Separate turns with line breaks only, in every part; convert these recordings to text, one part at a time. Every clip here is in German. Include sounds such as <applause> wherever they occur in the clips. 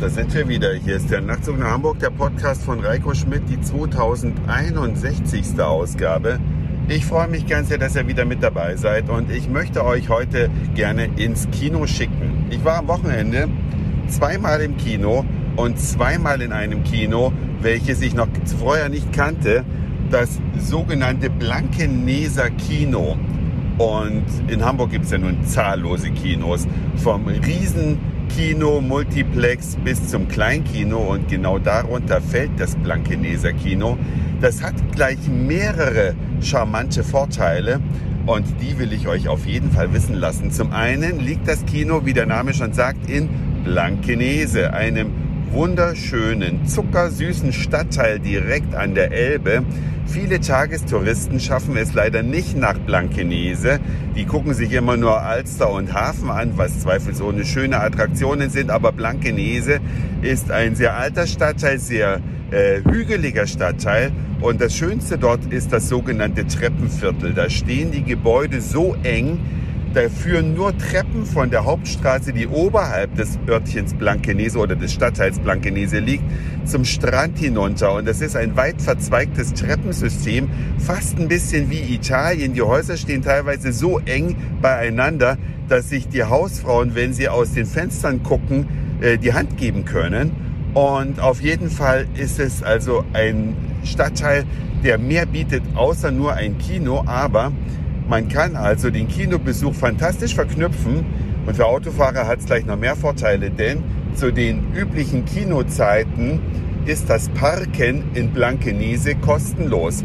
Da sind wir wieder. Hier ist der Nachtzug nach Hamburg, der Podcast von Reiko Schmidt, die 2061. Ausgabe. Ich freue mich ganz sehr, dass ihr wieder mit dabei seid und ich möchte euch heute gerne ins Kino schicken. Ich war am Wochenende zweimal im Kino und zweimal in einem Kino, welches ich noch vorher nicht kannte, das sogenannte Blankeneser Kino. Und in Hamburg gibt es ja nun zahllose Kinos, vom Riesenkino, Multiplex bis zum Kleinkino und genau darunter fällt das Blankeneser Kino. Das hat gleich mehrere charmante Vorteile und die will ich euch auf jeden Fall wissen lassen. Zum einen liegt das Kino, wie der Name schon sagt, in Blankenese, einem wunderschönen, zuckersüßen Stadtteil direkt an der Elbe. Viele Tagestouristen schaffen es leider nicht nach Blankenese. Die gucken sich immer nur Alster und Hafen an, was zweifelsohne schöne Attraktionen sind. Aber Blankenese ist ein sehr alter Stadtteil, sehr äh, hügeliger Stadtteil. Und das Schönste dort ist das sogenannte Treppenviertel. Da stehen die Gebäude so eng, da führen nur Treppen von der Hauptstraße, die oberhalb des Örtchens Blankenese oder des Stadtteils Blankenese liegt, zum Strand hinunter. Und das ist ein weit verzweigtes Treppensystem, fast ein bisschen wie Italien. Die Häuser stehen teilweise so eng beieinander, dass sich die Hausfrauen, wenn sie aus den Fenstern gucken, äh, die Hand geben können. Und auf jeden Fall ist es also ein Stadtteil, der mehr bietet, außer nur ein Kino, aber man kann also den Kinobesuch fantastisch verknüpfen und für Autofahrer hat es gleich noch mehr Vorteile, denn zu den üblichen Kinozeiten ist das Parken in Blankenese kostenlos.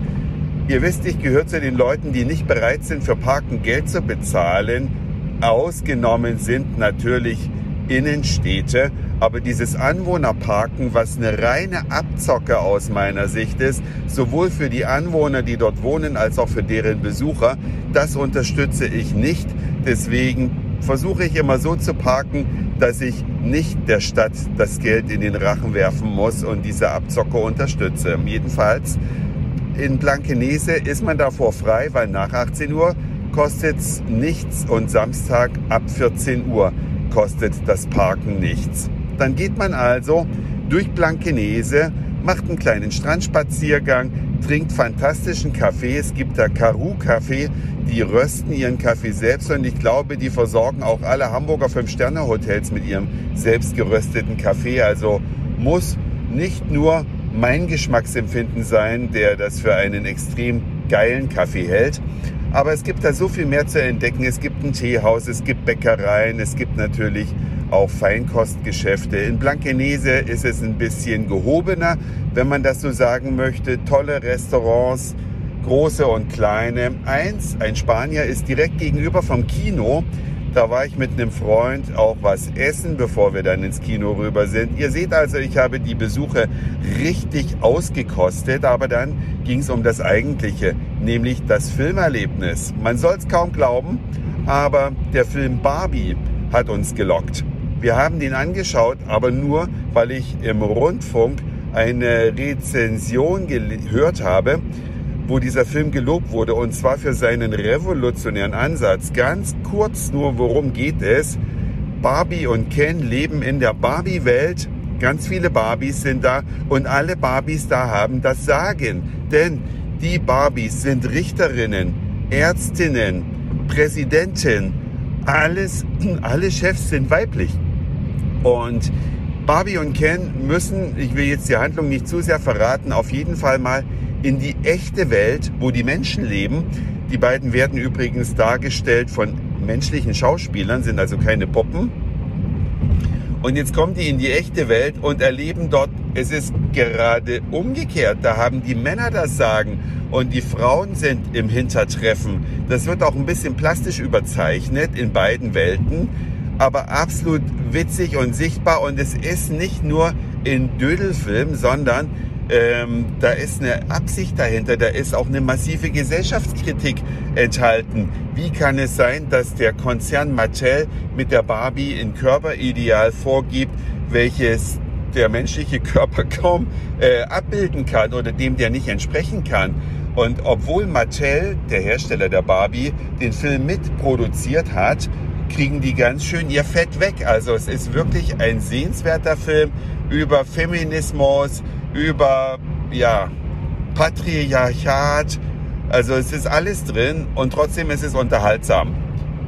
Ihr wisst, ich gehöre zu den Leuten, die nicht bereit sind, für Parken Geld zu bezahlen. Ausgenommen sind natürlich Innenstädte. Aber dieses Anwohnerparken, was eine reine Abzocke aus meiner Sicht ist, sowohl für die Anwohner, die dort wohnen, als auch für deren Besucher, das unterstütze ich nicht. Deswegen versuche ich immer so zu parken, dass ich nicht der Stadt das Geld in den Rachen werfen muss und diese Abzocke unterstütze. Jedenfalls in Blankenese ist man davor frei, weil nach 18 Uhr kostet es nichts und Samstag ab 14 Uhr kostet das Parken nichts. Dann geht man also durch Blankenese, macht einen kleinen Strandspaziergang, trinkt fantastischen Kaffee. Es gibt da Karu Kaffee, die rösten ihren Kaffee selbst und ich glaube, die versorgen auch alle Hamburger Fünf-Sterne-Hotels mit ihrem selbst gerösteten Kaffee. Also muss nicht nur mein Geschmacksempfinden sein, der das für einen extrem geilen Kaffee hält. Aber es gibt da so viel mehr zu entdecken. Es gibt ein Teehaus, es gibt Bäckereien, es gibt natürlich auch Feinkostgeschäfte. In Blankenese ist es ein bisschen gehobener, wenn man das so sagen möchte. Tolle Restaurants, große und kleine. Eins, ein Spanier, ist direkt gegenüber vom Kino. Da war ich mit einem Freund auch was essen, bevor wir dann ins Kino rüber sind. Ihr seht also, ich habe die Besuche richtig ausgekostet, aber dann ging es um das Eigentliche, nämlich das Filmerlebnis. Man soll es kaum glauben, aber der Film Barbie hat uns gelockt. Wir haben den angeschaut, aber nur, weil ich im Rundfunk eine Rezension gehört habe, wo dieser Film gelobt wurde, und zwar für seinen revolutionären Ansatz. Ganz kurz nur, worum geht es? Barbie und Ken leben in der Barbie-Welt. Ganz viele Barbies sind da und alle Barbies da haben das Sagen. Denn die Barbies sind Richterinnen, Ärztinnen, Präsidenten, alles, <clears throat> alle Chefs sind weiblich. Und Barbie und Ken müssen, ich will jetzt die Handlung nicht zu sehr verraten, auf jeden Fall mal in die echte Welt, wo die Menschen leben. Die beiden werden übrigens dargestellt von menschlichen Schauspielern, sind also keine Puppen. Und jetzt kommen die in die echte Welt und erleben dort, es ist gerade umgekehrt. Da haben die Männer das Sagen und die Frauen sind im Hintertreffen. Das wird auch ein bisschen plastisch überzeichnet in beiden Welten aber absolut witzig und sichtbar. Und es ist nicht nur in Dödelfilm, sondern ähm, da ist eine Absicht dahinter, da ist auch eine massive Gesellschaftskritik enthalten. Wie kann es sein, dass der Konzern Mattel mit der Barbie ein Körperideal vorgibt, welches der menschliche Körper <laughs> kaum äh, abbilden kann oder dem der nicht entsprechen kann? Und obwohl Mattel, der Hersteller der Barbie, den Film mitproduziert hat, kriegen die ganz schön ihr Fett weg. Also es ist wirklich ein sehenswerter Film über Feminismus, über ja, Patriarchat. Also es ist alles drin und trotzdem ist es unterhaltsam.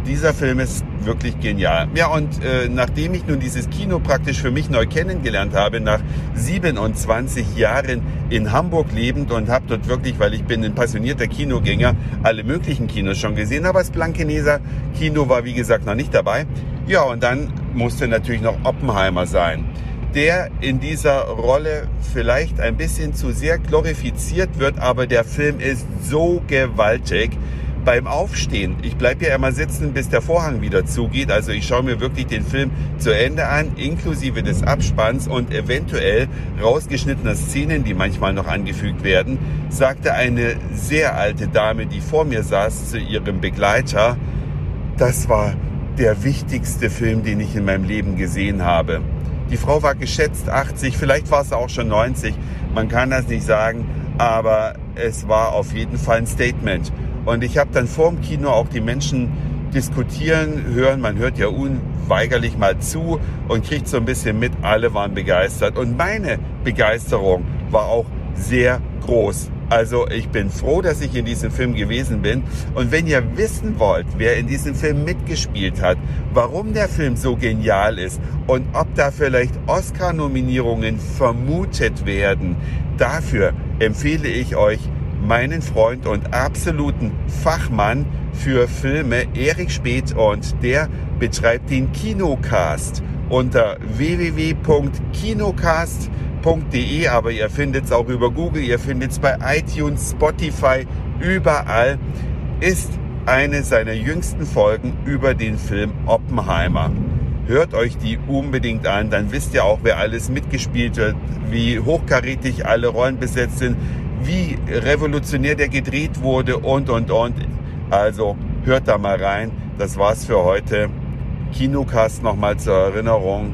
Dieser Film ist wirklich genial. Ja, und äh, nachdem ich nun dieses Kino praktisch für mich neu kennengelernt habe, nach 27 Jahren in Hamburg lebend und habe dort wirklich, weil ich bin ein passionierter Kinogänger, alle möglichen Kinos schon gesehen, aber das Blankeneser Kino war wie gesagt noch nicht dabei. Ja, und dann musste natürlich noch Oppenheimer sein der in dieser Rolle vielleicht ein bisschen zu sehr glorifiziert wird, aber der Film ist so gewaltig beim Aufstehen. Ich bleibe ja immer sitzen, bis der Vorhang wieder zugeht. Also ich schaue mir wirklich den Film zu Ende an, inklusive des Abspanns und eventuell rausgeschnittener Szenen, die manchmal noch angefügt werden, sagte eine sehr alte Dame, die vor mir saß, zu ihrem Begleiter, das war der wichtigste Film, den ich in meinem Leben gesehen habe. Die Frau war geschätzt 80, vielleicht war es auch schon 90, man kann das nicht sagen, aber es war auf jeden Fall ein Statement. Und ich habe dann vor dem Kino auch die Menschen diskutieren hören. Man hört ja unweigerlich mal zu und kriegt so ein bisschen mit. Alle waren begeistert. Und meine Begeisterung war auch sehr groß. Also ich bin froh, dass ich in diesem Film gewesen bin. Und wenn ihr wissen wollt, wer in diesem Film mitgespielt hat, warum der Film so genial ist und ob da vielleicht Oscar-Nominierungen vermutet werden, dafür empfehle ich euch meinen Freund und absoluten Fachmann für Filme, Erik Speth, und der betreibt den Kinocast unter www.kinocast.de, aber ihr findet es auch über Google, ihr findet es bei iTunes, Spotify, überall, ist eine seiner jüngsten Folgen über den Film Oppenheimer. Hört euch die unbedingt an, dann wisst ihr auch, wer alles mitgespielt wird, wie hochkarätig alle Rollen besetzt sind, wie revolutionär der gedreht wurde und, und, und. Also hört da mal rein. Das war's für heute. Kinocast nochmal zur Erinnerung.